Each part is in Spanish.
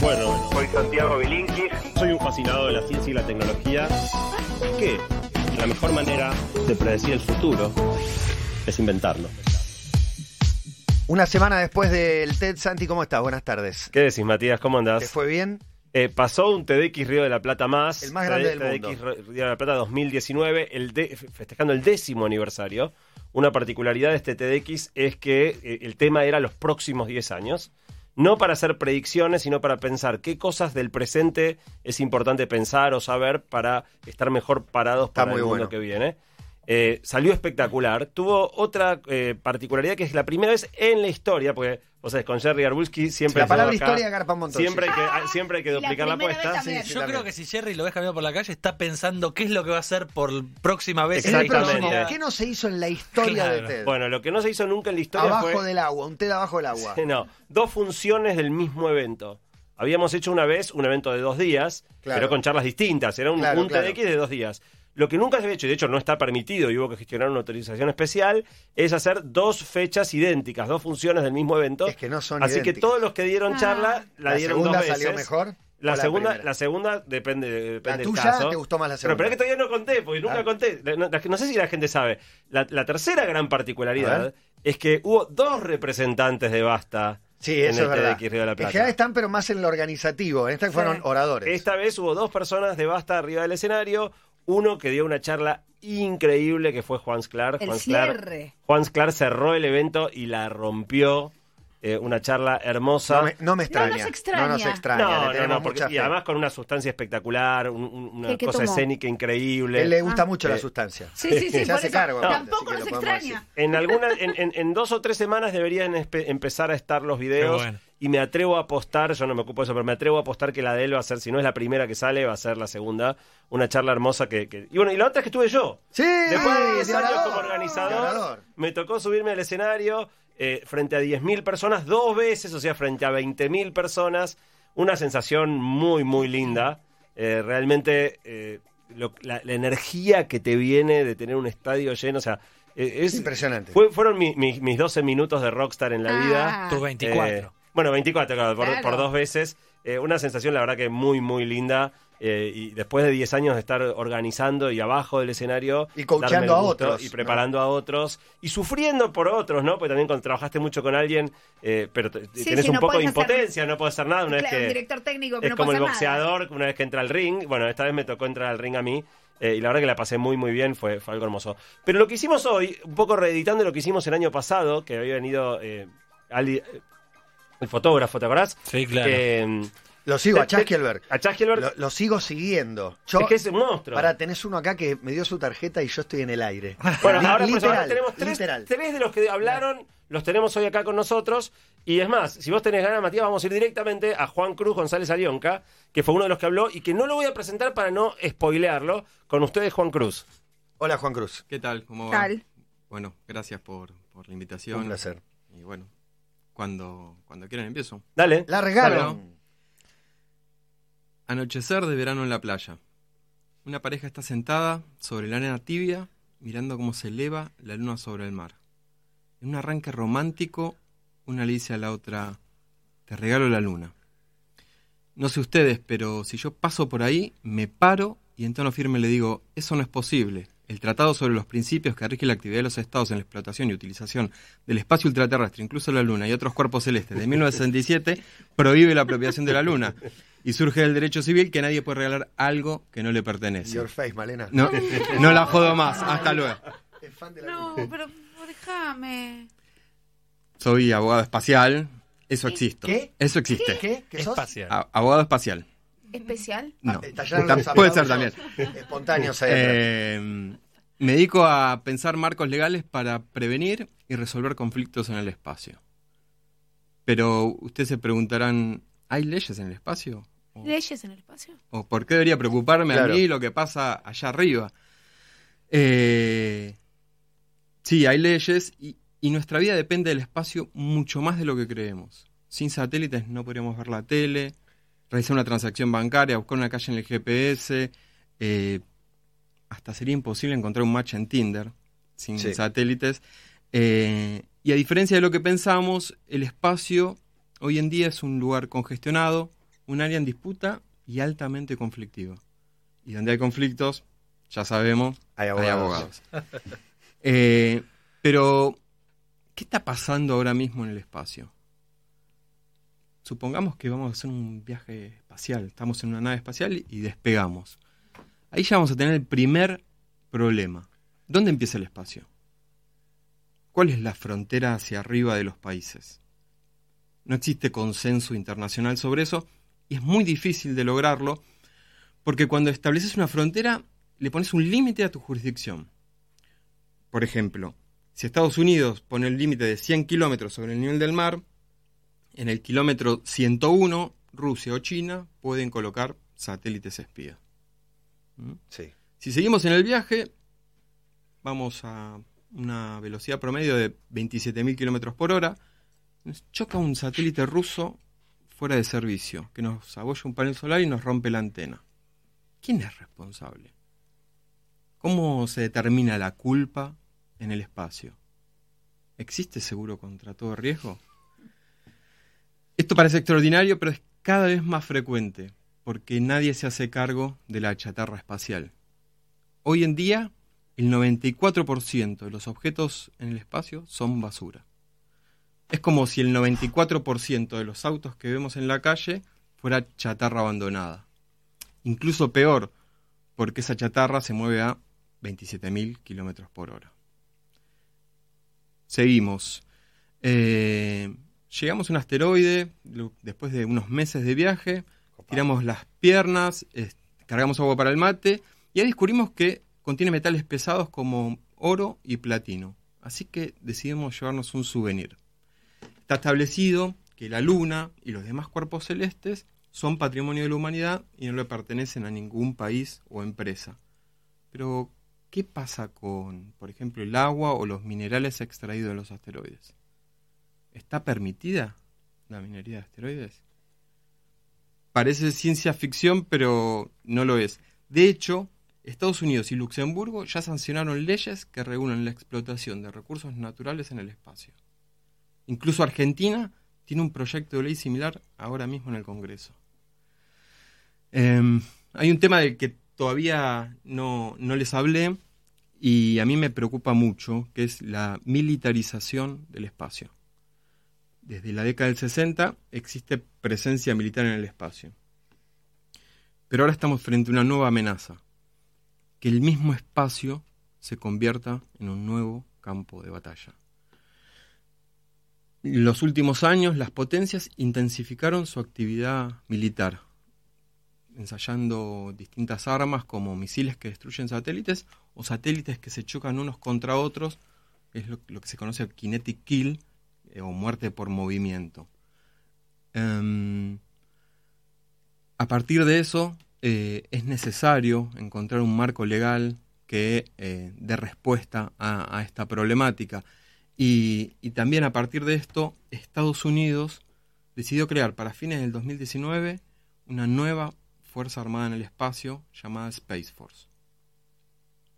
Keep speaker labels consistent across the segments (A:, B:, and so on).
A: Bueno,
B: Soy Santiago Bilinkis.
A: soy un fascinado de la ciencia y la tecnología. ¿Qué? La mejor manera de predecir el futuro es inventarlo.
C: Una semana después del TED, Santi, ¿cómo estás? Buenas tardes.
A: ¿Qué decís, Matías? ¿Cómo
C: ¿Te
A: andás?
C: fue bien?
A: Eh, pasó un TEDx Río de la Plata más.
C: El más grande del
A: TEDx Río de la Plata 2019, el de- festejando el décimo aniversario. Una particularidad de este TEDx es que eh, el tema era los próximos 10 años. No para hacer predicciones, sino para pensar qué cosas del presente es importante pensar o saber para estar mejor parados
C: Está
A: para
C: muy
A: el mundo
C: bueno.
A: que viene. Eh, salió espectacular. Tuvo otra eh, particularidad que es la primera vez en la historia, porque vos sabés, con Jerry Arbulski siempre
C: La palabra
A: acá,
C: historia garpa un montón.
A: Siempre hay
C: sí.
A: que, ah, siempre hay que duplicar la, apuesta.
C: Sí, sí,
D: Yo creo que si Jerry lo ves caminando por la calle, está pensando qué es lo que va a hacer por próxima vez.
C: En el
A: Exactamente.
C: próximo, ¿qué no se hizo en la historia
D: Claro.
C: de TED?
A: Bueno, lo que no se hizo nunca en la historia
C: abajo
A: fue...
C: del agua, un TED abajo del agua.
A: No, dos funciones del mismo evento. Habíamos hecho una vez un evento de dos días,
C: Claro.
A: pero con charlas distintas. Era un,
C: Claro,
A: un
C: claro.
A: TEDx de dos días. Lo que nunca se había hecho, y de hecho no está permitido y hubo que gestionar una autorización especial, es hacer dos fechas idénticas, dos funciones del mismo evento.
C: Es que no son
A: Así que todos los que dieron
E: Ah.
A: charla la,
C: ¿La
A: dieron
C: segunda
A: dos veces.
C: salió mejor?
A: La
C: ¿O la
A: segunda,
C: primera?
A: la segunda depende, depende
C: ¿La
A: del
C: tuya
A: caso.
C: te gustó más la segunda?
A: pero es que todavía no conté, porque nunca
C: Ah.
A: conté. No, no- no sé si la gente sabe. La, la tercera gran particularidad es que hubo dos representantes de Basta
C: Sí,
A: en
C: eso
A: el
C: es verdad.
A: TEDx Río de la
C: En
A: Plata.
C: general están, pero más en lo organizativo. En esta fueron oradores.
A: Esta vez hubo dos personas de Basta arriba del escenario. Uno que dio una charla increíble, que fue Juan Sclar.
E: El
A: Juan Sclar,
E: cierre.
A: Juan Sclar cerró el evento y la rompió. Eh, una charla hermosa.
C: No me, no me extraña.
E: nos extraña.
C: No nos extraña.
A: No,
C: le
A: no,
C: tenemos
A: no, porque-
C: mucha
A: y además con una sustancia espectacular, un- un- una
E: ¿Qué- qué
A: cosa
E: tomó?
A: escénica increíble.
C: Él le gusta
E: Ah.
C: mucho la
A: Eh,
C: sustancia.
E: Sí, sí, sí.
C: Se hace
E: eso.
C: cargo,
E: Tampoco nos extraña.
A: En, alguna, en, en- en dos o tres semanas deberían empezar a estar los videos.
D: Qué bueno.
A: Y me atrevo a apostar, yo no me ocupo de eso, pero me atrevo a apostar que la de él va a ser, si no es la primera que sale, va a ser la segunda. Una charla hermosa que. que- y bueno, y la otra es que estuve yo.
C: Sí,
A: Después de 10
C: de
A: años como organizador, me tocó subirme al escenario eh, frente a 10.000 personas dos veces, o sea, frente a 20.000 personas. Una sensación muy, muy linda. Eh, realmente eh, lo- la, la energía que te viene de tener un estadio lleno, o sea, eh, es,
C: Impresionante.
A: fue- fueron mi- mi- mis 12 minutos de rockstar en la vida.
E: Ah.
D: Tus 24.
A: Eh, bueno, 24, claro, por,
E: Claro.
A: por dos veces. Eh, una sensación, la verdad, que muy, muy linda. eh, y después de 10 años de estar organizando y abajo del escenario.
C: Y
A: el
C: a otros,
A: Y
C: ¿no?
A: preparando a otros. Y sufriendo por otros, ¿no? Porque también cuando trabajaste mucho con alguien, eh, pero
E: Sí,
A: tenés un
E: no
A: poco de
E: hacer-
A: impotencia, no puedes hacer nada una vez
E: Claro,
A: que.
E: un director técnico que
A: Es
E: no
A: como el
E: nada.
A: boxeador, una vez que entra al ring. Bueno, esta vez me tocó entrar al ring a mí. eh, y la verdad que la pasé muy, muy bien, fue, fue algo hermoso. Pero lo que hicimos hoy, un poco reeditando lo que hicimos el año pasado, que había venido eh, Ali- eh, el fotógrafo, ¿te acordás?
D: Sí, claro.
A: Que,
C: Lo sigo a Chaskelberg.
A: A Chaskelberg.
C: Lo, lo sigo siguiendo. Yo,
A: es que es un monstruo.
C: Para, tenés uno acá que me dio su tarjeta y yo estoy en el aire.
A: Bueno,
C: Li-
A: ahora, pues,
C: literal,
A: ahora tenemos tres,
C: literal.
A: tres de los que hablaron, los tenemos hoy acá con nosotros. Y es más, si vos tenés ganas, Matías, vamos a ir directamente a Juan Cruz González Alionca, que fue uno de los que habló y que no lo voy a presentar para no spoilearlo. Con ustedes, Juan Cruz.
C: Hola, Juan Cruz.
F: ¿Qué tal? ¿Cómo va?
E: Tal.
F: Bueno, gracias por, por la invitación.
C: Un placer.
F: Y bueno, cuando, cuando quieran empiezo.
A: Dale.
C: La regalo.
F: Claro. Anochecer de verano en la playa. Una pareja está sentada sobre la arena tibia, mirando cómo se eleva la luna sobre el mar. En un arranque romántico, una le dice a la otra, te regalo la luna. No sé ustedes, pero si yo paso por ahí, me paro y en tono firme le digo, eso no es posible. El Tratado sobre los Principios que rige la actividad de los Estados en la explotación y utilización del espacio ultraterrestre, incluso la Luna y otros cuerpos celestes, de 1967, prohíbe la apropiación de la Luna. Y surge del derecho civil que nadie puede regalar algo que no le pertenece.
C: Your face, Malena.
F: No, no la jodo más. Hasta luego.
E: No, pero déjame.
F: Soy abogado espacial. Eso existe.
C: ¿Qué?
F: Eso existe.
C: ¿Qué? ¿Qué sos?
D: Espacial.
F: A- abogado espacial.
E: ¿Especial?
F: No.
C: Los
F: puede ser también.
C: Espontáneos ahí.
F: Eh, me dedico a pensar marcos legales para prevenir y resolver conflictos en el espacio. Pero ustedes se preguntarán, ¿hay leyes en el espacio? ¿O,
E: ¿Leyes en el espacio?
F: o por qué debería preocuparme
C: Claro.
F: a mí lo que pasa allá arriba? Eh, sí, hay leyes y, y nuestra vida depende del espacio mucho más de lo que creemos. Sin satélites no podríamos ver la tele, realizar una transacción bancaria, buscar una calle en el GPS, eh, hasta sería imposible encontrar un match en Tinder sin
C: Sí.
F: satélites. Eh, y a diferencia de lo que pensamos, el espacio hoy en día es un lugar congestionado, un área en disputa y altamente conflictiva. Y donde hay conflictos, ya sabemos,
C: Hay
F: hay
C: abogados.
F: abogados. Eh, pero, ¿qué está pasando ahora mismo en el espacio? Supongamos que vamos a hacer un viaje espacial, estamos en una nave espacial y despegamos. Ahí ya vamos a tener el primer problema. ¿Dónde empieza el espacio? ¿Cuál es la frontera hacia arriba de los países? No existe consenso internacional sobre eso y es muy difícil de lograrlo porque cuando estableces una frontera le pones un límite a tu jurisdicción. Por ejemplo, si Estados Unidos pone el límite de 100 kilómetros sobre el nivel del mar, en el kilómetro 101 Rusia o China pueden colocar satélites espía. ¿Mm?
C: Sí.
F: Si seguimos en el viaje, vamos a una velocidad promedio de 27.000 kilómetros por hora. Nos choca un satélite ruso fuera de servicio, que nos abolla un panel solar y nos rompe la antena. ¿Quién es responsable? ¿Cómo se determina la culpa en el espacio? ¿Existe seguro contra todo riesgo? Esto parece extraordinario, pero es cada vez más frecuente, porque nadie se hace cargo de la chatarra espacial. Hoy en día, el 94% de los objetos en el espacio son basura. Es como si el 94% de los autos que vemos en la calle fuera chatarra abandonada. Incluso peor, porque esa chatarra se mueve a 27.000 kilómetros por hora. Seguimos. Eh, llegamos a un asteroide, después de unos meses de viaje, tiramos las piernas, cargamos agua para el mate y ahí descubrimos que contiene metales pesados como oro y platino. Así que decidimos llevarnos un souvenir. Está establecido que la Luna y los demás cuerpos celestes son patrimonio de la humanidad y no le pertenecen a ningún país o empresa. Pero, ¿qué pasa con, por ejemplo, el agua o los minerales extraídos de los asteroides? ¿Está permitida la minería de asteroides? Parece ciencia ficción, pero no lo es. De hecho, Estados Unidos y Luxemburgo ya sancionaron leyes que regulan la explotación de recursos naturales en el espacio. Incluso Argentina tiene un proyecto de ley similar ahora mismo en el Congreso. Em, hay un tema del que todavía no, no les hablé y a mí me preocupa mucho, que es la militarización del espacio. Desde la década del 60 existe presencia militar en el espacio. Pero ahora estamos frente a una nueva amenaza, que el mismo espacio se convierta en un nuevo campo de batalla. En los últimos años, las potencias intensificaron su actividad militar, ensayando distintas armas como misiles que destruyen satélites o satélites que se chocan unos contra otros, es lo, lo que se conoce kinetic kill o muerte por movimiento. Em, a partir de eso, eh, es necesario encontrar un marco legal que eh, dé respuesta a, a esta problemática. Y, y también a partir de esto, Estados Unidos decidió crear para fines del 2019 una nueva Fuerza Armada en el espacio llamada Space Force.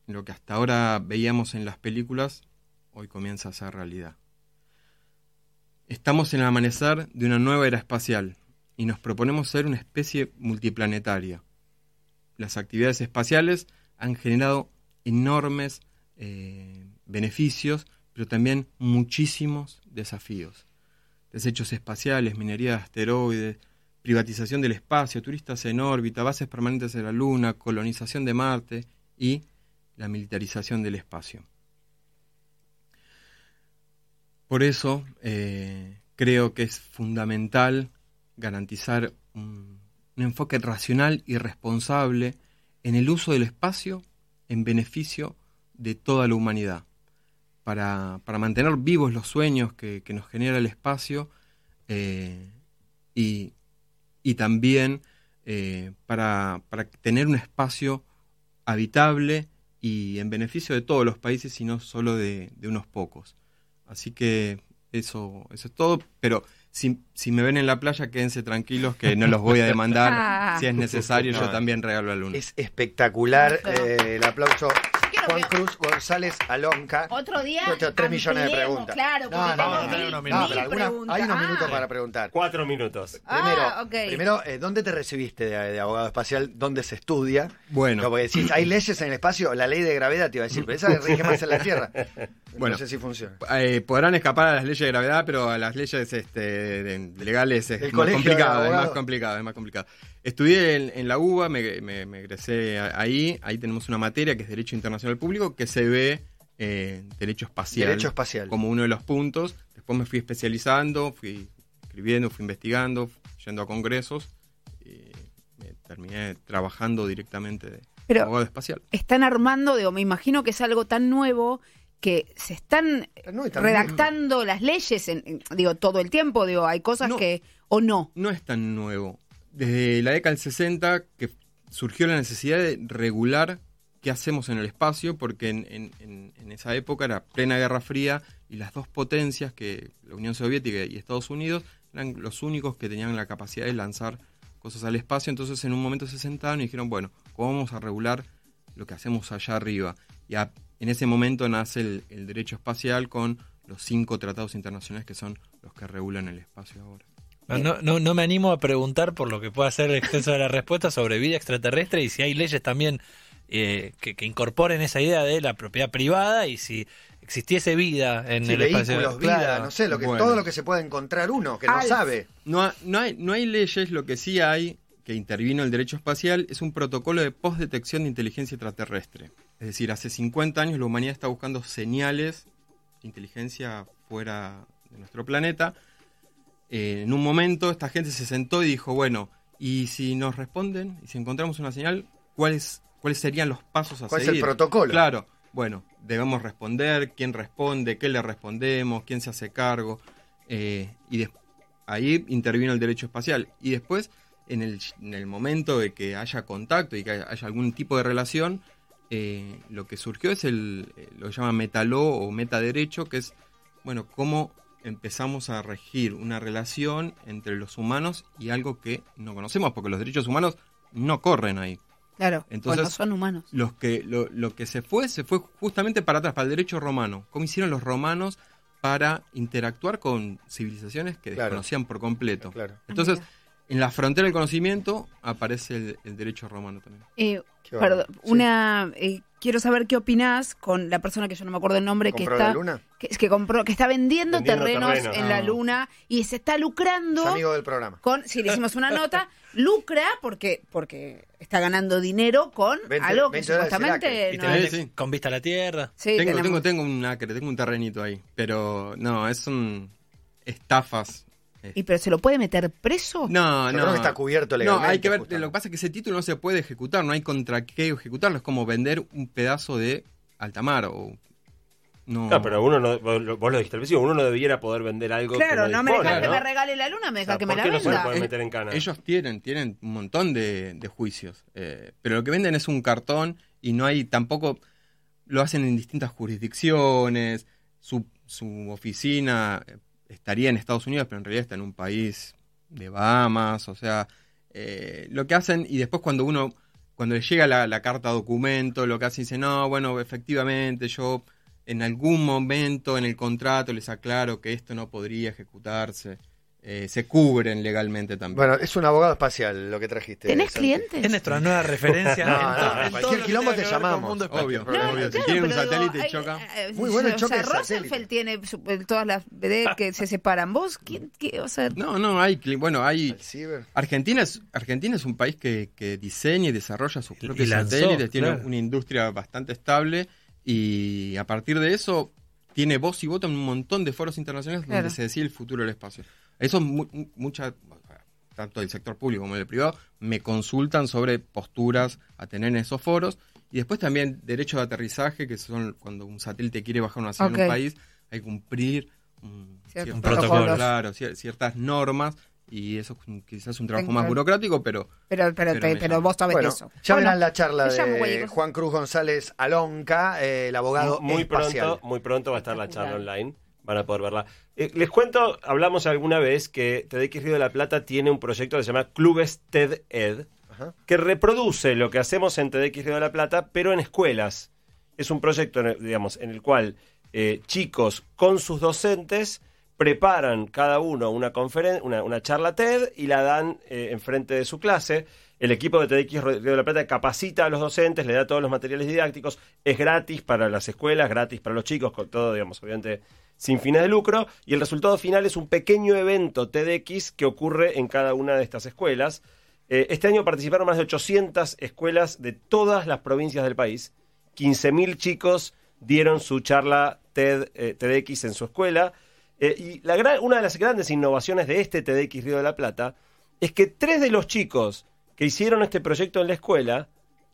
F: Lo que hasta ahora veíamos en las películas, hoy comienza a ser realidad. Estamos en el amanecer de una nueva era espacial y nos proponemos ser una especie multiplanetaria. Las actividades espaciales han generado enormes eh, beneficios, pero también muchísimos desafíos. Desechos espaciales, minería de asteroides, privatización del espacio, turistas en órbita, bases permanentes de la Luna, colonización de Marte y la militarización del espacio. Por eso eh, creo que es fundamental garantizar un, enfoque racional y responsable en el uso del espacio en beneficio de toda la humanidad, para, para mantener vivos los sueños que, que nos genera el espacio eh, y, y, también eh, para, para, tener un espacio habitable y en beneficio de todos los países y no solo de, de unos pocos. Así que eso, eso es todo, pero si, si, me ven en la playa, quédense tranquilos que no los voy a demandar. si es necesario, yo también regalo la luna.
C: Es espectacular eh, el aplauso.
E: ¿Qué claro
C: Juan Cruz González Alonca.
E: Otro día.
C: Tres millones de preguntas.
E: Claro,
C: No, no,
D: a tener
E: mil-
C: No,
D: minutos.
C: pero
E: preguntas.
C: hay unos minutos
E: Ah.
C: para preguntar.
A: Cuatro minutos.
C: Primero,
E: Ah, ok.
C: primero eh, ¿dónde te recibiste de, de abogado espacial? ¿Dónde se estudia?
F: Bueno.
C: No, porque decís, hay leyes en el espacio, la ley de gravedad te iba a decir, pero esa rige más en la Tierra.
F: Bueno.
C: no sé si funciona.
F: Eh, podrán escapar a las leyes de gravedad, pero a las leyes este, de- legales es
C: El
F: más complicado, es más complicado, es más complicado. Estudié en, en la UBA, me, me- me egresé a- ahí, ahí tenemos una materia que es Derecho Internacional Público, que se ve eh, Derecho Espacial.
C: Derecho espacial.
F: Como uno de los puntos. Después me fui especializando, fui escribiendo, fui investigando, yendo a congresos, y me terminé trabajando directamente de
E: Pero-
F: abogado espacial.
E: Están armando, digo, me imagino que es algo tan nuevo que se están
C: No,
E: redactando las leyes, en, en- digo, todo el tiempo, digo, hay cosas
F: No.
E: que, o no.
F: no es tan nuevo. Desde la década del 60 que surgió la necesidad de regular qué hacemos en el espacio, porque en, esa época era plena Guerra Fría y las dos potencias, que la Unión Soviética y Estados Unidos, eran los únicos que tenían la capacidad de lanzar cosas al espacio. Entonces en un momento se sentaron y dijeron, bueno, ¿cómo vamos a regular lo que hacemos allá arriba? Y a- en ese momento nace el derecho espacial con los cinco tratados internacionales que son los que regulan el espacio ahora.
D: No, no, no, no me animo a preguntar por lo que pueda ser el extenso de la respuesta sobre vida extraterrestre y si hay leyes también eh, que, que incorporen esa idea de la propiedad privada y si existiese vida en
C: Sí,
D: el espacio.
C: vehículos, vida,
D: Claro.
C: no sé, lo que,
F: Bueno.
C: todo lo que se puede encontrar uno, que no
E: Alf.
C: sabe.
F: No, no, hay, no hay leyes, lo que sí hay que intervino el derecho espacial es un protocolo de postdetección de inteligencia extraterrestre. Es decir, hace 50 años la humanidad está buscando señales de inteligencia fuera de nuestro planeta. Eh, en un momento esta gente se sentó y dijo, bueno, y si nos responden, y si encontramos una señal, ¿cuáles, cuáles serían los pasos a
C: ¿Cuál es el protocolo?
F: Claro, bueno, debemos responder, quién responde, qué le respondemos, quién se hace cargo. eh, y ahí intervino el derecho espacial. Y después, en el, en el momento de que haya contacto y que haya, haya algún tipo de relación, eh, lo que surgió es el, lo que llama metaló o metaderecho, que es, bueno, cómo empezamos a regir una relación entre los humanos y algo que no conocemos, porque los derechos humanos no corren ahí.
E: Claro,
F: Entonces-
E: no son humanos.
F: Los que, lo, lo que se fue, se fue justamente para atrás, para el derecho romano. ¿Cómo hicieron los romanos para interactuar con civilizaciones que
C: Claro.
F: desconocían por completo?
C: Claro.
F: Entonces,
E: Mira.
F: en la frontera del conocimiento aparece el, el derecho romano también.
E: Eh, perdón.
C: Sí.
E: una, eh, quiero saber qué opinás con la persona que yo no me acuerdo el nombre que
C: ¿Compró
E: está
C: la luna?
E: que, que compró que está vendiendo,
A: Vendiendo
E: terrenos,
A: terrenos.
E: en
F: Ah.
E: la luna y se está
C: Es
E: lucrando
C: amigo del programa.
E: con si le hicimos una nota lucra porque porque está ganando dinero con
C: 20
E: algo que
C: 20 dólares el
E: supuestamente no
F: sí.
D: con vista a la Tierra.
E: Sí,
F: tengo,
E: tenemos-
F: tengo, tengo un acre, tengo un terrenito ahí. Pero no, es un estafas.
E: Y pero se lo puede meter preso
F: No,
C: Yo
F: no.
C: creo que está cubierto
F: No,
C: legalmente.
F: hay que ver.
C: justamente.
F: Lo que pasa es que ese título no se puede ejecutar, no hay contra qué ejecutarlo. Es como vender un pedazo de alta mar o. No.
A: Claro, pero uno no, vos lo dijiste al principio, uno no debiera poder vender algo
E: claro
A: que
E: no me
A: dispone,
E: dejas que
A: ¿no?
E: me regale la luna me
A: O sea,
E: dejas que me
A: ¿por
E: la
A: no
E: venda
A: puede
F: Eh,
A: meter en cana?
F: Ellos tienen, tienen un montón de, de juicios, eh, pero lo que venden es un cartón y no hay tampoco, lo hacen en distintas jurisdicciones, su, su oficina eh, estaría en Estados Unidos, pero en realidad está en un país de Bahamas, o sea, eh, lo que hacen y después cuando uno, cuando le llega la, carta documento, lo que hacen dice, no, bueno, efectivamente yo en algún momento en el contrato les aclaro que esto no podría ejecutarse. Eh, se cubren legalmente también.
C: Bueno, es un abogado espacial lo que trajiste.
E: tenés
C: Santi.
E: clientes
D: Es nuestra nueva referencia.
C: No,
D: en
C: no,
D: en
C: cualquier quilombo te llamamos.
D: mundo espacial.
F: Obvio,
C: No,
F: obvio.
E: claro,
F: si tienen un
E: digo,
F: satélite y choca.
C: Muy bueno el
E: o sea. Rosenfeld tiene su- eh, todas las BD que se separan. ¿Vos quién, qué, o sea,
F: No, no, hay, bueno, hay... Argentina es, Argentina es un país que, que diseña y desarrolla sus propios satélites, tiene
D: claro.
F: una industria bastante estable y a partir de eso tiene voz y voto en un montón de foros internacionales
E: Claro.
F: donde se decide el futuro del espacio. Eso es mu- mu- mucha, tanto del sector público como del privado, me consultan sobre posturas a tener en esos foros y después también derechos de aterrizaje, que son cuando un satélite quiere bajar una señal en
E: Ok.
F: un país, hay que cumplir un,
E: Ciertos
F: ciertas-
D: Un protocolo.
F: claro, cier- ciertas normas y eso es un- quizás un trabajo
E: Tengo-
F: más burocrático, pero
E: pero, pero,
F: Pero
E: vos sabés
C: Bueno,
E: eso.
C: ya
E: Bueno,
C: verán la charla de. Juan Cruz González Alonca, eh, el abogado
A: Muy
C: espacial.
A: pronto, muy pronto va a estar la charla online. Van a poder verla. Eh, les cuento, hablamos alguna vez que TEDx Río de la Plata tiene un proyecto que se llama Clubes TED Ed,
C: Ajá.
A: que reproduce lo que hacemos en TEDx Río de la Plata, pero en escuelas. es un proyecto, en el- digamos, en el cual eh, chicos con sus docentes preparan cada uno una, una, una charla TED y la dan eh, enfrente de su clase. El equipo de TEDx Río de la Plata capacita a los docentes, le da todos los materiales didácticos, es gratis para las escuelas, gratis para los chicos, con todo, digamos, obviamente sin fines de lucro, y el resultado final es un pequeño evento TEDx que ocurre en cada una de estas escuelas. Eh, este año participaron más de 800 escuelas de todas las provincias del país. 15.000 chicos dieron su charla TED, eh, TEDx en su escuela. Eh, y una de las grandes innovaciones de este TEDx Río de la Plata es que tres de los chicos que hicieron este proyecto en la escuela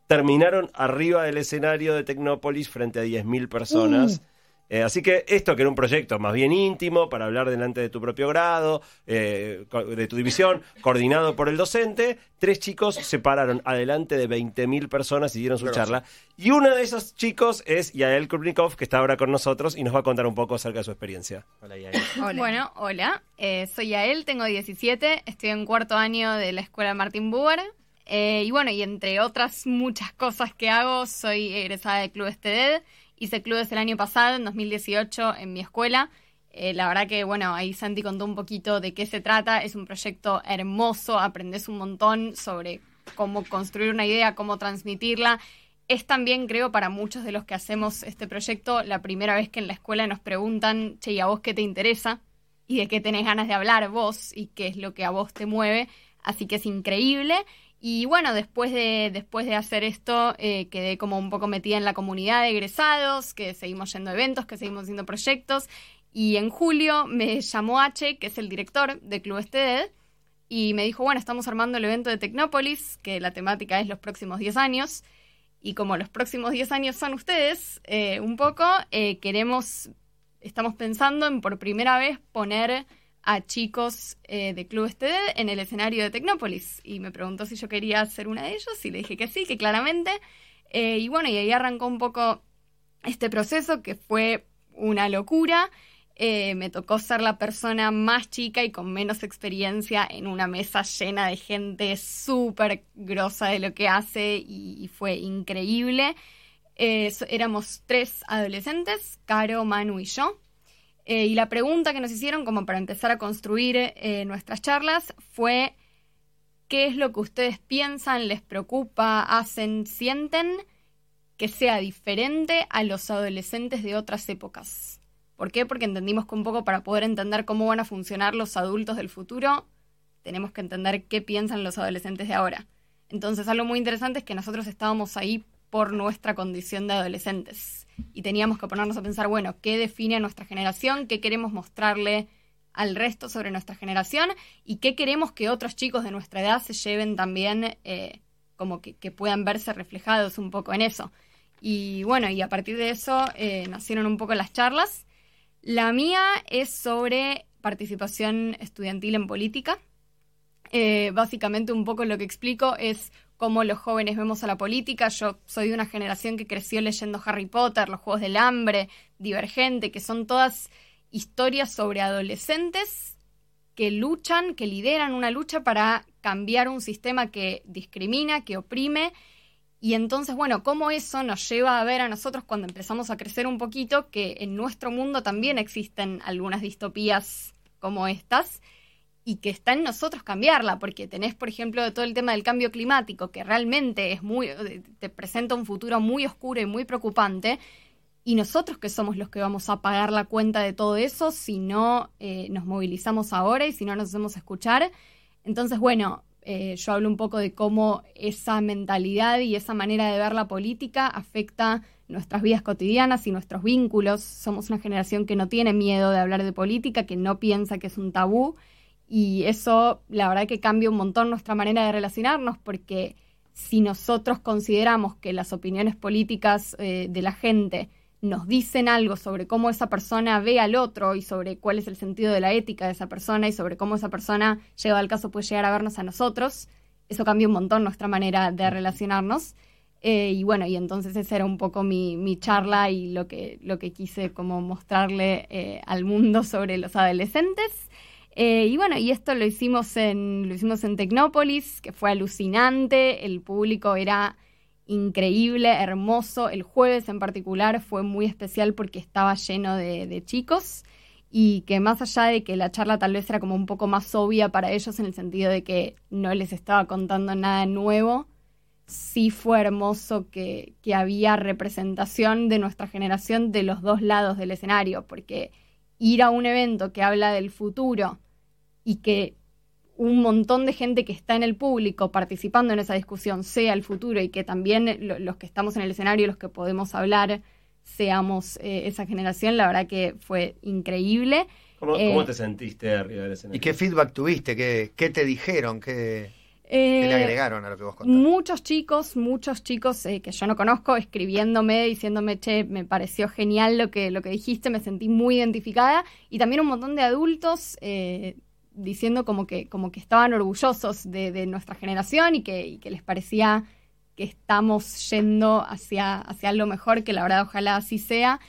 A: terminaron arriba del escenario de Tecnópolis frente a 10.000 personas. Eh, así que esto que era un proyecto más bien íntimo para hablar delante de tu propio grado, eh, de tu división, coordinado por el docente, tres chicos se pararon adelante de 20.000 personas y dieron su charla. Y uno de esos chicos es Yael Krupnikov, que está ahora con nosotros y nos va a contar un poco acerca de su experiencia. Hola Yael.
E: Hola.
B: Bueno, hola, eh, soy Yael, tengo 17, estoy en cuarto año de la escuela Martín Buber. Eh, y bueno, y entre otras muchas cosas que hago, soy egresada de Clubes TED. Hice clubes el año pasado, en 2018, en mi escuela. Eh, la verdad que, bueno, ahí Santi contó un poquito de qué se trata. Es un proyecto hermoso, aprendes un montón sobre cómo construir una idea, cómo transmitirla. Es también, creo, para muchos de los que hacemos este proyecto, la primera vez que en la escuela nos preguntan, che, ¿y a vos qué te interesa? Y de qué tenés ganas de hablar vos y qué es lo que a vos te mueve. Así que es increíble. Y bueno, después de, después de hacer esto, eh, quedé como un poco metida en la comunidad de egresados, que seguimos yendo a eventos, que seguimos haciendo proyectos. Y en julio me llamó H, que es el director de Club TED, y me dijo, bueno, estamos armando el evento de Tecnópolis, que la temática es los próximos 10 años. Y como los próximos 10 años son ustedes, eh, un poco, eh, queremos, estamos pensando en por primera vez poner a chicos eh, de Club TED en el escenario de Tecnópolis. Y me preguntó si yo quería ser una de ellos y le dije que sí, que claramente. Eh, y bueno, y ahí arrancó un poco este proceso que fue una locura. Eh, me tocó ser la persona más chica y con menos experiencia en una mesa llena de gente súper grosa de lo que hace y, y fue increíble. Éramos tres adolescentes, Caro, Manu y yo. Eh, y la pregunta que nos hicieron como para empezar a construir eh, nuestras charlas fue ¿qué es lo que ustedes piensan, les preocupa, hacen, sienten que sea diferente a los adolescentes de otras épocas? ¿Por qué? Porque entendimos que un poco para poder entender cómo van a funcionar los adultos del futuro, tenemos que entender qué piensan los adolescentes de ahora. Entonces, algo muy interesante es que nosotros estábamos ahí por nuestra condición de adolescentes y teníamos que ponernos a pensar, bueno, ¿qué define a nuestra generación? ¿Qué queremos mostrarle al resto sobre nuestra generación? ¿Y qué queremos que otros chicos de nuestra edad se lleven también, eh, como que, puedan verse reflejados un poco en eso? Y bueno, y a partir de eso eh, nacieron un poco las charlas. La mía es sobre participación estudiantil en política. Eh, básicamente un poco lo que explico es cómo los jóvenes vemos a la política. Yo soy de una generación que creció leyendo Harry Potter, los Juegos del Hambre, Divergente, que son todas historias sobre adolescentes que luchan, que lideran una lucha para cambiar un sistema que discrimina, que oprime. Y entonces, bueno, cómo eso nos lleva a ver a nosotros cuando empezamos a crecer un poquito que en nuestro mundo también existen algunas distopías como estas y que está en nosotros cambiarla, porque tenés, por ejemplo, todo el tema del cambio climático, que realmente es muy, te presenta un futuro muy oscuro y muy preocupante, y nosotros que somos los que vamos a pagar la cuenta de todo eso si no eh, nos movilizamos ahora y si no nos hacemos escuchar. Entonces, bueno, eh, yo hablo un poco de cómo esa mentalidad y esa manera de ver la política afecta nuestras vidas cotidianas y nuestros vínculos. Somos una generación que no tiene miedo de hablar de política, que no piensa que es un tabú y eso la verdad que cambia un montón nuestra manera de relacionarnos porque si nosotros consideramos que las opiniones políticas eh, de la gente nos dicen algo sobre cómo esa persona ve al otro y sobre cuál es el sentido de la ética de esa persona y sobre cómo esa persona, llegado al caso, puede llegar a vernos a nosotros, eso cambia un montón nuestra manera de relacionarnos. Eh, y bueno, y entonces esa era un poco mi, mi charla y lo que, lo que quise como mostrarle eh, al mundo sobre los adolescentes. Eh, y bueno, y esto lo hicimos en, lo hicimos en Tecnópolis, que fue alucinante, el público era increíble, hermoso. El jueves en particular fue muy especial porque estaba lleno de, de chicos y que más allá de que la charla tal vez era como un poco más obvia para ellos en el sentido de que no les estaba contando nada nuevo, sí fue hermoso que, que había representación de nuestra generación de los dos lados del escenario, porque ir a un evento que habla del futuro y que un montón de gente que está en el público participando en esa discusión sea el futuro y que también lo- los que estamos en el escenario, los que podemos hablar, seamos eh, esa generación, la verdad que fue increíble.
A: ¿Cómo,
B: Eh,
A: cómo te sentiste arriba del escenario?
C: ¿Y qué feedback tuviste? ¿Qué, qué te dijeron? ¿Qué,
B: Eh,
C: qué le agregaron a lo que vos contaste?
B: Muchos chicos, muchos chicos eh, que yo no conozco, escribiéndome, diciéndome, che, me pareció genial lo que, lo que dijiste, me sentí muy identificada. Y también un montón de adultos eh, diciendo como que, como que estaban orgullosos de, de nuestra generación y que, y que les parecía que estamos yendo hacia, hacia lo mejor, que la verdad ojalá así sea.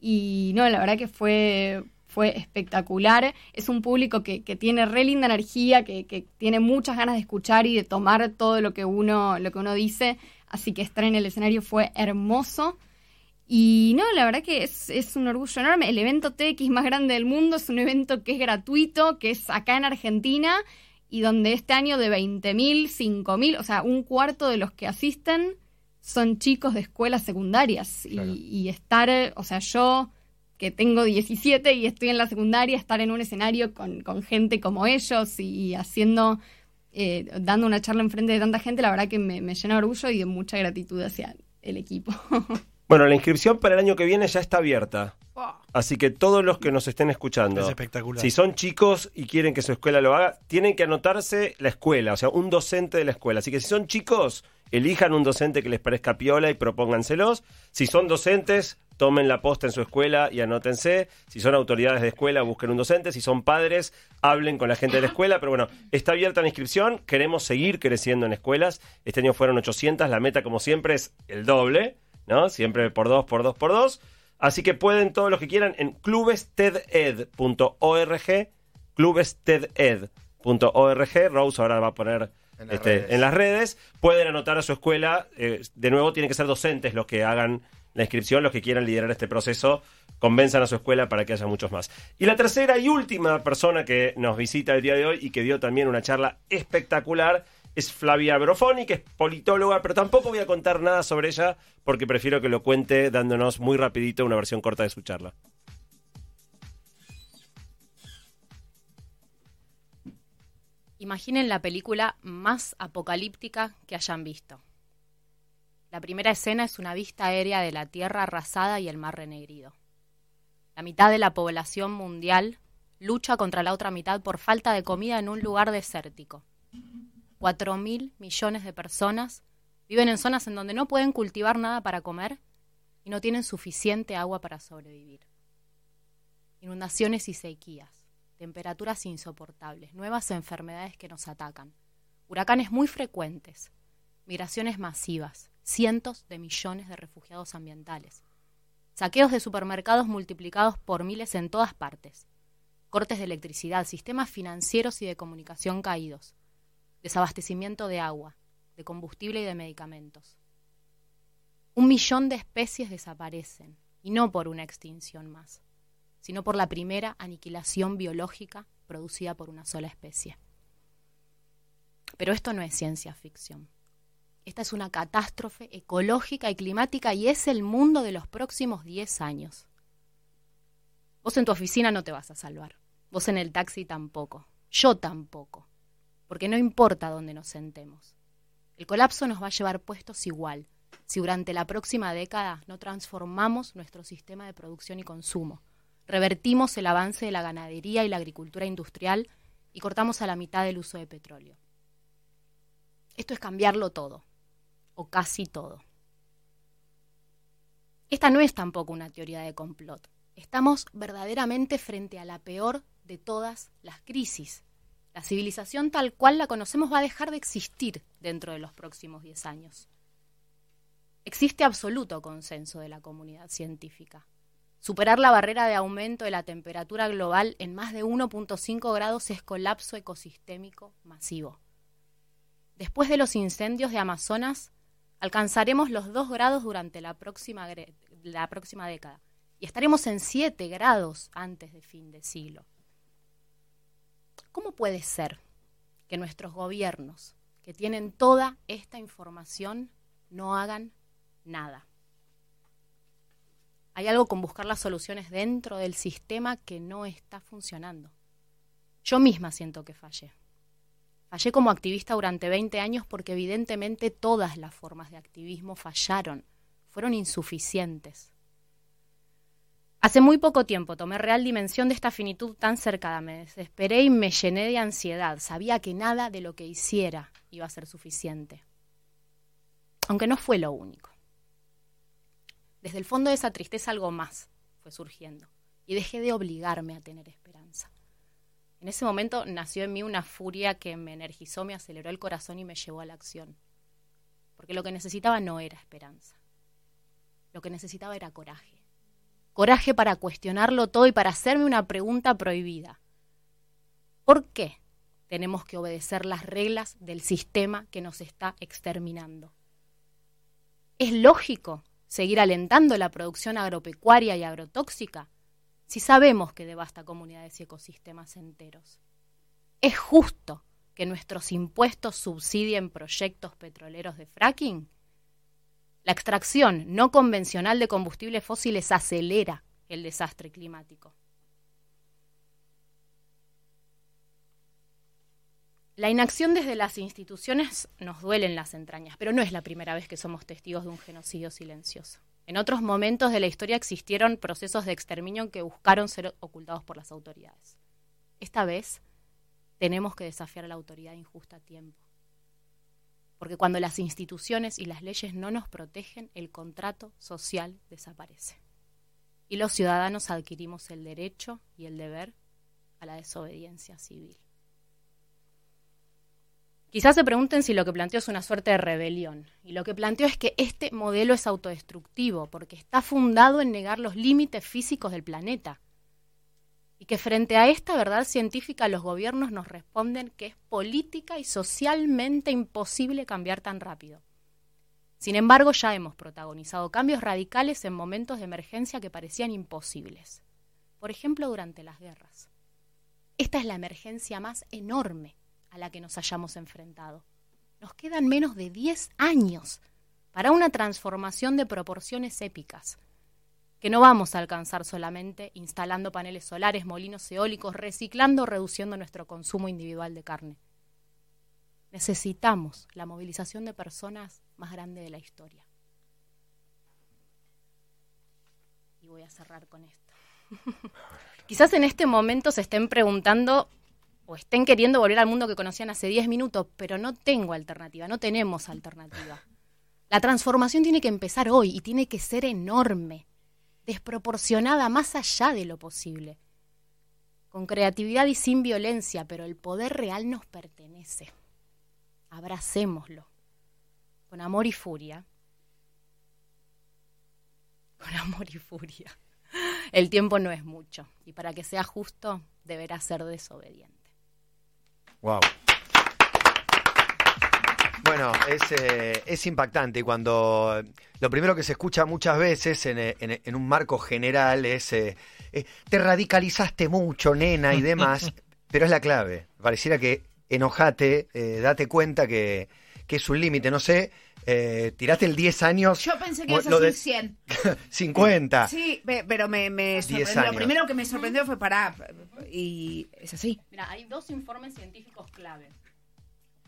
B: Y no, la verdad que fue, fue espectacular. Es un público que, que tiene re linda energía, que, que tiene muchas ganas de escuchar y de tomar todo lo que uno, lo que uno dice. Así que estar en el escenario fue hermoso. Y no, la verdad que es, es un orgullo enorme. El evento TX más grande del mundo es un evento que es gratuito, que es acá en Argentina y donde este año de 20.000, 5.000, o sea, un cuarto de los que asisten son chicos de escuelas secundarias. Y-
C: Claro.
B: Y, estar, o sea, yo que tengo 17 y estoy en la secundaria, estar en un escenario con, con gente como ellos y, haciendo, eh, dando una charla enfrente de tanta gente, la verdad que me, me llena de orgullo y de mucha gratitud hacia el equipo.
A: Bueno, la inscripción para el año que viene ya está abierta. Así que todos los que nos estén escuchando,
D: Es espectacular.
A: si son chicos y quieren que su escuela lo haga, tienen que anotarse la escuela, o sea, un docente de la escuela. Así que si son chicos, elijan un docente que les parezca piola y propónganselos. Si son docentes, tomen la posta en su escuela y anótense. Si son autoridades de escuela, busquen un docente. Si son padres, hablen con la gente de la escuela. Pero bueno, está abierta la inscripción. Queremos seguir creciendo en escuelas. Este año fueron 800. La meta, como siempre, es el doble, ¿no? Siempre por dos, por dos, por dos. Así que pueden todos los que quieran en clubesteded.org, clubesteded.org. Rose ahora va a poner
C: En las
A: este,
C: redes.
A: en las redes. Pueden anotar a su escuela. eh, de nuevo, tienen que ser docentes los que hagan la inscripción, los que quieran liderar este proceso. Convenzan a su escuela para que haya muchos más. Y la tercera y última persona que nos visita el día de hoy y que dio también una charla espectacular es Flavia Brofoni, que es politóloga, pero tampoco voy a contar nada sobre ella porque prefiero que lo cuente dándonos muy rapidito una versión corta de su charla.
G: Imaginen la película más apocalíptica que hayan visto. La primera escena es una vista aérea de la Tierra arrasada y el mar renegrido. La mitad de la población mundial lucha contra la otra mitad por falta de comida en un lugar desértico. Cuatro mil millones de personas viven en zonas en donde no pueden cultivar nada para comer y no tienen suficiente agua para sobrevivir. Inundaciones y sequías, temperaturas insoportables, nuevas enfermedades que nos atacan, huracanes muy frecuentes, migraciones masivas, cientos de millones de refugiados ambientales, saqueos de supermercados multiplicados por miles en todas partes, cortes de electricidad, sistemas financieros y de comunicación caídos, desabastecimiento de agua, de combustible y de medicamentos. Un millón de especies desaparecen, y no por una extinción más, sino por la primera aniquilación biológica producida por una sola especie. Pero esto no es ciencia ficción. Esta es una catástrofe ecológica y climática y es el mundo de los próximos 10 años. Vos en tu oficina no te vas a salvar. Vos en el taxi tampoco. Yo tampoco. Porque no importa dónde nos sentemos. El colapso nos va a llevar puestos igual si durante la próxima década no transformamos nuestro sistema de producción y consumo, revertimos el avance de la ganadería y la agricultura industrial y cortamos a la mitad el uso de petróleo. Esto es cambiarlo todo, o casi todo. Esta no es tampoco una teoría de complot. Estamos verdaderamente frente a la peor de todas las crisis. La civilización tal cual la conocemos va a dejar de existir dentro de los próximos 10 años. Existe absoluto consenso de la comunidad científica. Superar la barrera de aumento de la temperatura global en más de 1.5 grados es colapso ecosistémico masivo. Después de los incendios de Amazonas, alcanzaremos los 2 grados durante la próxima, década y estaremos en 7 grados antes de fin de siglo. ¿Cómo puede ser que nuestros gobiernos, que tienen toda esta información, no hagan nada? Hay algo con buscar las soluciones dentro del sistema que no está funcionando. Yo misma siento que fallé. Fallé como activista durante 20 años porque evidentemente todas las formas de activismo fallaron, fueron insuficientes. Hace muy poco tiempo tomé real dimensión de esta finitud tan cercana, me desesperé y me llené de ansiedad. Sabía que nada de lo que hiciera iba a ser suficiente. Aunque no fue lo único. Desde el fondo de esa tristeza algo más fue surgiendo y dejé de obligarme a tener esperanza. En ese momento nació en mí una furia que me energizó, me aceleró el corazón y me llevó a la acción. Porque lo que necesitaba no era esperanza. Lo que necesitaba era coraje. Coraje para cuestionarlo todo y para hacerme una pregunta prohibida. ¿Por qué tenemos que obedecer las reglas del sistema que nos está exterminando? ¿Es lógico seguir alentando la producción agropecuaria y agrotóxica si sabemos que devasta comunidades y ecosistemas enteros? ¿Es justo que nuestros impuestos subsidien proyectos petroleros de fracking? La extracción no convencional de combustibles fósiles acelera el desastre climático. La inacción desde las instituciones nos duele en las entrañas, pero no es la primera vez que somos testigos de un genocidio silencioso. En otros momentos de la historia existieron procesos de exterminio que buscaron ser ocultados por las autoridades. Esta vez tenemos que desafiar a la autoridad injusta a tiempo. Porque cuando las instituciones y las leyes no nos protegen, el contrato social desaparece. Y los ciudadanos adquirimos el derecho y el deber a la desobediencia civil. Quizás se pregunten si lo que planteó es una suerte de rebelión. Y lo que planteó es que este modelo es autodestructivo, porque está fundado en negar los límites físicos del planeta. Y que frente a esta verdad científica los gobiernos nos responden que es política y socialmente imposible cambiar tan rápido. Sin embargo, ya hemos protagonizado cambios radicales en momentos de emergencia que parecían imposibles. Por ejemplo, durante las guerras. Esta es la emergencia más enorme a la que nos hayamos enfrentado. Nos quedan menos de 10 años para una transformación de proporciones épicas, que no vamos a alcanzar solamente instalando paneles solares, molinos eólicos, reciclando o reduciendo nuestro consumo individual de carne. Necesitamos la movilización de personas más grande de la historia. Y voy a cerrar con esto. Quizás en este momento se estén preguntando o estén queriendo volver al mundo que conocían hace 10 minutos, pero no tengo alternativa, no tenemos alternativa. La transformación tiene que empezar hoy y tiene que ser enorme, desproporcionada más allá de lo posible, con creatividad y sin violencia, pero el poder real nos pertenece. Abracémoslo, con amor y furia. Con amor y furia. El tiempo no es mucho y para que sea justo deberá ser desobediente.
C: Wow. Bueno, es, eh, es impactante cuando lo primero que se escucha muchas veces en, eh, en- en un marco general es eh, eh, te radicalizaste mucho, nena y demás, pero es la clave. Pareciera que enojate, eh, date cuenta que, que es un límite, no sé, eh, tiraste el 10 años,
E: Yo pensé que ibas a decir
C: de-
E: 100.
C: 50.
E: Sí, pe- pero me, me
C: 10
E: sorprendió. Lo primero que me sorprendió fue para. Y es así.
G: Mira, hay dos informes científicos clave.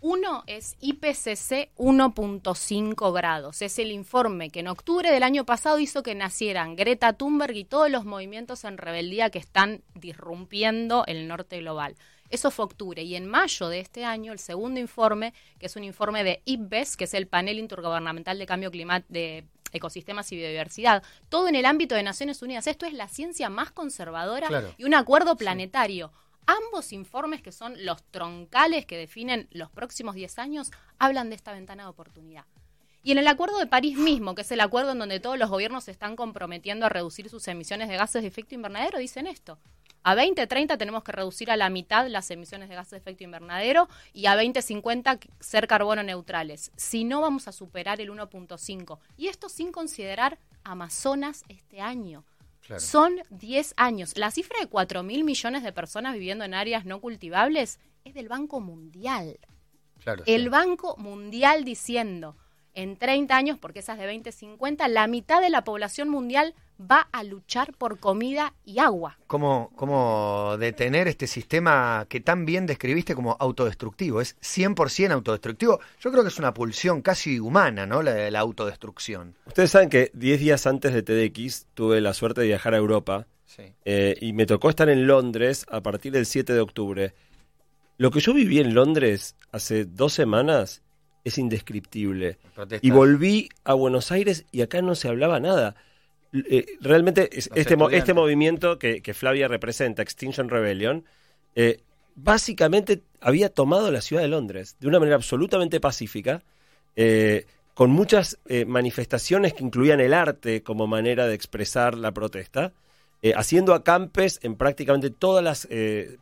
G: Uno es IPCC 1.5 grados. Es el informe que en octubre del año pasado hizo que nacieran Greta Thunberg y todos los movimientos en rebeldía que están disrumpiendo el norte global. Eso fue octubre. Y en mayo de este año, el segundo informe, que es un informe de IPBES, que es el panel intergubernamental de cambio climático de ecosistemas y biodiversidad, todo en el ámbito de Naciones Unidas. Esto es la ciencia más conservadora
C: Claro.
G: y un acuerdo planetario. Ambos informes, que son los troncales que definen los próximos 10 años, hablan de esta ventana de oportunidad. Y en el Acuerdo de París mismo, que es el acuerdo en donde todos los gobiernos se están comprometiendo a reducir sus emisiones de gases de efecto invernadero, dicen esto. A 2030 tenemos que reducir a la mitad las emisiones de gases de efecto invernadero y a 2050 ser carbono neutrales. Si no, vamos a superar el 1.5. Y esto sin considerar Amazonas este año.
C: Claro.
G: Son 10 años. La cifra de 4 mil millones de personas viviendo en áreas no cultivables es del Banco Mundial.
C: Claro,
G: El
C: sí.
G: Banco Mundial diciendo en 30 años, porque esas de 2050, la mitad de la población mundial va a luchar por comida y agua.
C: ¿Cómo, ¿Cómo detener este sistema que tan bien describiste como autodestructivo? Es 100% autodestructivo. Yo creo que es una pulsión casi humana, ¿no? La, la autodestrucción.
A: Ustedes saben que 10 días antes de TDX tuve la suerte de viajar a Europa
C: Sí.
A: eh, y me tocó estar en Londres a partir del 7 de octubre. Lo que yo viví en Londres hace dos semanas es indescriptible.
C: Protestas.
A: Y volví a Buenos Aires y acá no se hablaba nada. Eh, realmente es- este, este movimiento que, que Flavia representa, Extinction Rebellion, eh, básicamente había tomado la ciudad de Londres de una manera absolutamente pacífica, eh, con muchas manifestaciones que incluían el arte como manera de expresar la protesta, haciendo acampes en prácticamente todas las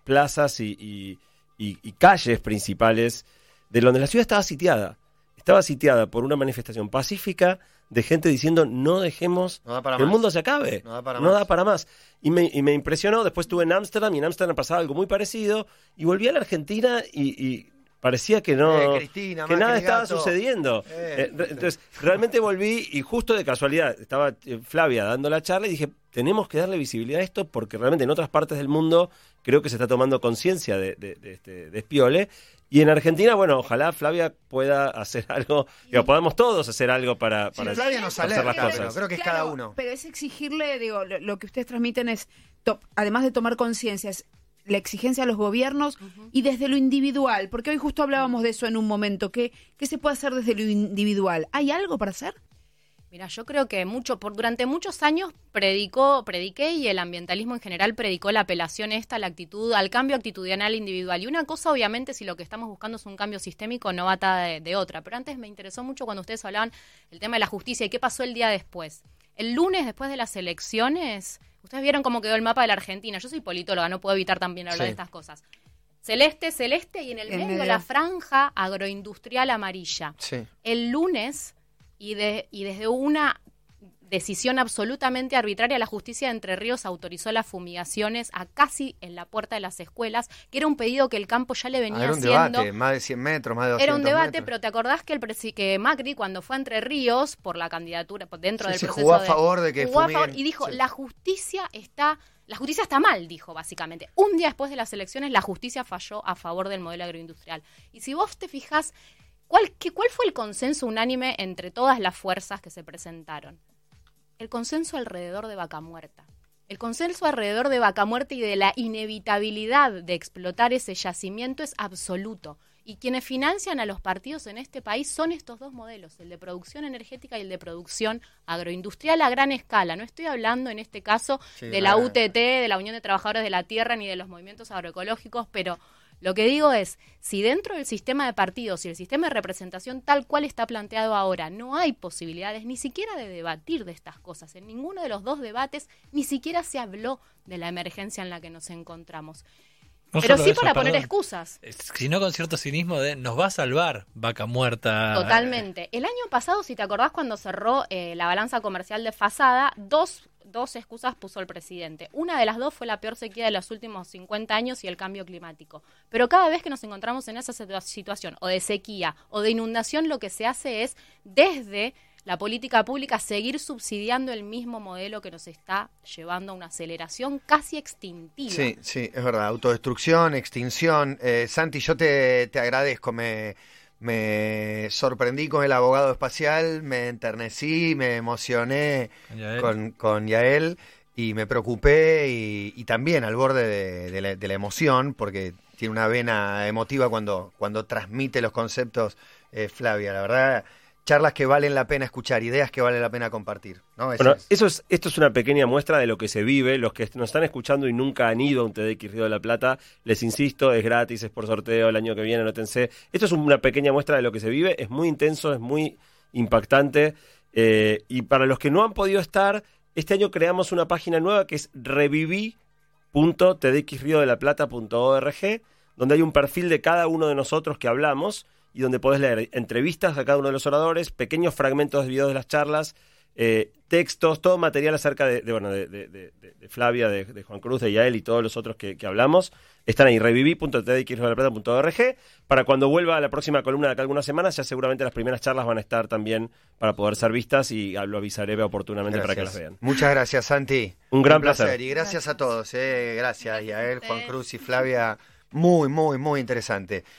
A: plazas y, y- y- y calles principales de Londres. La ciudad estaba sitiada. Estaba sitiada por una manifestación pacífica de gente diciendo no dejemos
C: No
A: que el
C: más.
A: mundo se acabe.
C: No da para
A: no
C: más.
A: da para más. Y me, y me impresionó. Después estuve en Ámsterdam y en Ámsterdam pasaba algo muy parecido. Y volví a la Argentina y, y parecía que no.
C: Eh, Cristina,
A: que nada
C: que
A: estaba sucediendo.
C: Eh,
A: Eh, entonces, realmente volví y justo de casualidad estaba Flavia dando la charla y dije, tenemos que darle visibilidad a esto porque realmente en otras partes del mundo creo que se está tomando conciencia de, de, de este despiole. Y en Argentina, bueno, ojalá Flavia pueda hacer algo, digo, podamos todos hacer algo para,
C: Sí,
A: para,
C: Flavia nos
A: hacer las cosas.
C: pero creo que es
E: Claro,
C: cada uno.
E: Pero es exigirle, digo, lo, lo que ustedes transmiten es, to- además de tomar conciencia, es la exigencia a los gobiernos y desde lo individual, porque hoy justo hablábamos de eso en un momento, ¿qué, qué se puede hacer desde lo individual? ¿Hay algo para hacer?
G: Mira, yo creo que mucho, por, durante muchos años predicó, prediqué y el ambientalismo en general predicó la apelación esta, la actitud, al cambio actitudinal individual. Y una cosa, obviamente, si lo que estamos buscando es un cambio sistémico, no va atada de, de otra. Pero antes me interesó mucho cuando ustedes hablaban el tema de la justicia y qué pasó el día después. El lunes, después de las elecciones, ustedes vieron cómo quedó el mapa de la Argentina. Yo soy politóloga, no puedo evitar también hablar
C: Sí.
G: de estas cosas. Celeste, celeste y en el
E: En
G: medio
E: medio.
G: la franja agroindustrial amarilla
C: Sí.
G: el lunes y, de, y desde una decisión absolutamente arbitraria, la justicia de Entre Ríos autorizó las fumigaciones a casi en la puerta de las escuelas, que era un pedido que el campo ya le
C: Ah,
G: venía
C: era un
G: haciendo.
C: debate, más de 100 metros, más de 200
G: Era un debate,
C: metros.
G: pero ¿te acordás que el que Macri cuando fue a Entre Ríos por la candidatura dentro
C: Sí,
G: del
C: sí,
G: proceso
C: jugó a
G: de-
C: favor de que
G: jugó a
C: fumiguen.
G: favor y dijo
C: Sí.
G: la justicia está la justicia está mal, dijo básicamente. Un día después de las elecciones la justicia falló a favor del modelo agroindustrial. Y si vos te fijas ¿Cuál, qué- ¿Cuál fue el consenso unánime entre todas las fuerzas que se presentaron? El consenso alrededor de Vaca Muerta. El consenso alrededor de Vaca Muerta y de la inevitabilidad de explotar ese yacimiento es absoluto. Y quienes financian a los partidos en este país son estos dos modelos, el de producción energética y el de producción agroindustrial a gran escala. No estoy hablando en este caso
C: Sí,
G: de la. UTT, de la Unión de Trabajadores de la Tierra, ni de los movimientos agroecológicos, pero lo que digo es, si dentro del sistema de partidos y el sistema de representación tal cual está planteado ahora, no hay posibilidades ni siquiera de debatir de estas cosas, en ninguno de los dos debates ni siquiera se habló de la emergencia en la que nos encontramos.
D: No
G: Pero sí
D: eso,
G: para poner excusas.
D: Eh, Sino con cierto cinismo de nos va a salvar vaca muerta.
G: Totalmente. El año pasado, si te acordás, cuando cerró eh, la balanza comercial de Fasada, dos, dos excusas puso el presidente. Una de las dos fue la peor sequía de los últimos 50 años y el cambio climático. Pero cada vez que nos encontramos en esa situa- situación, o de sequía, o de inundación, lo que se hace es, desde la política pública, seguir subsidiando el mismo modelo que nos está llevando a una aceleración casi extintiva.
C: Sí, sí, es verdad. Autodestrucción, extinción. Eh, Santi, yo te, te agradezco. Me, me sorprendí con el abogado espacial, me enternecí, me emocioné
D: Yael.
C: con, con Yael y me preocupé y, y también al borde de, de la, de la emoción, porque tiene una vena emotiva cuando, cuando transmite los conceptos eh, Flavia. La verdad, charlas que valen la pena escuchar, ideas que valen la pena compartir. ¿no? Eso
A: Bueno,
C: es.
A: eso es, esto es una pequeña muestra de lo que se vive. Los que nos están escuchando y nunca han ido a un TDX Río de la Plata, les insisto, es gratis, es por sorteo el año que viene, anótense. Esto es una pequeña muestra de lo que se vive, es muy intenso, es muy impactante. eh, y para los que no han podido estar, este año creamos una página nueva que es Reviví www.tdxriodelplata.org, donde hay un perfil de cada uno de nosotros que hablamos y donde podés leer entrevistas a cada uno de los oradores, pequeños fragmentos de videos de las charlas, eh, textos, todo material acerca de, de, bueno, de, de- de- de Flavia, de, de Juan Cruz, de Yael y todos los otros que, que hablamos. Están ahí, reviví.tdxriodelplata.org. Para cuando vuelva a la próxima columna de acá algunas semanas, ya seguramente las primeras charlas van a estar también para poder ser vistas y lo avisaré oportunamente para que las vean.
C: Muchas gracias, Santi.
A: Un gran placer.
C: Y gracias a todos. eh. Gracias, y a él, Juan Cruz y Flavia. Muy, muy, muy interesante.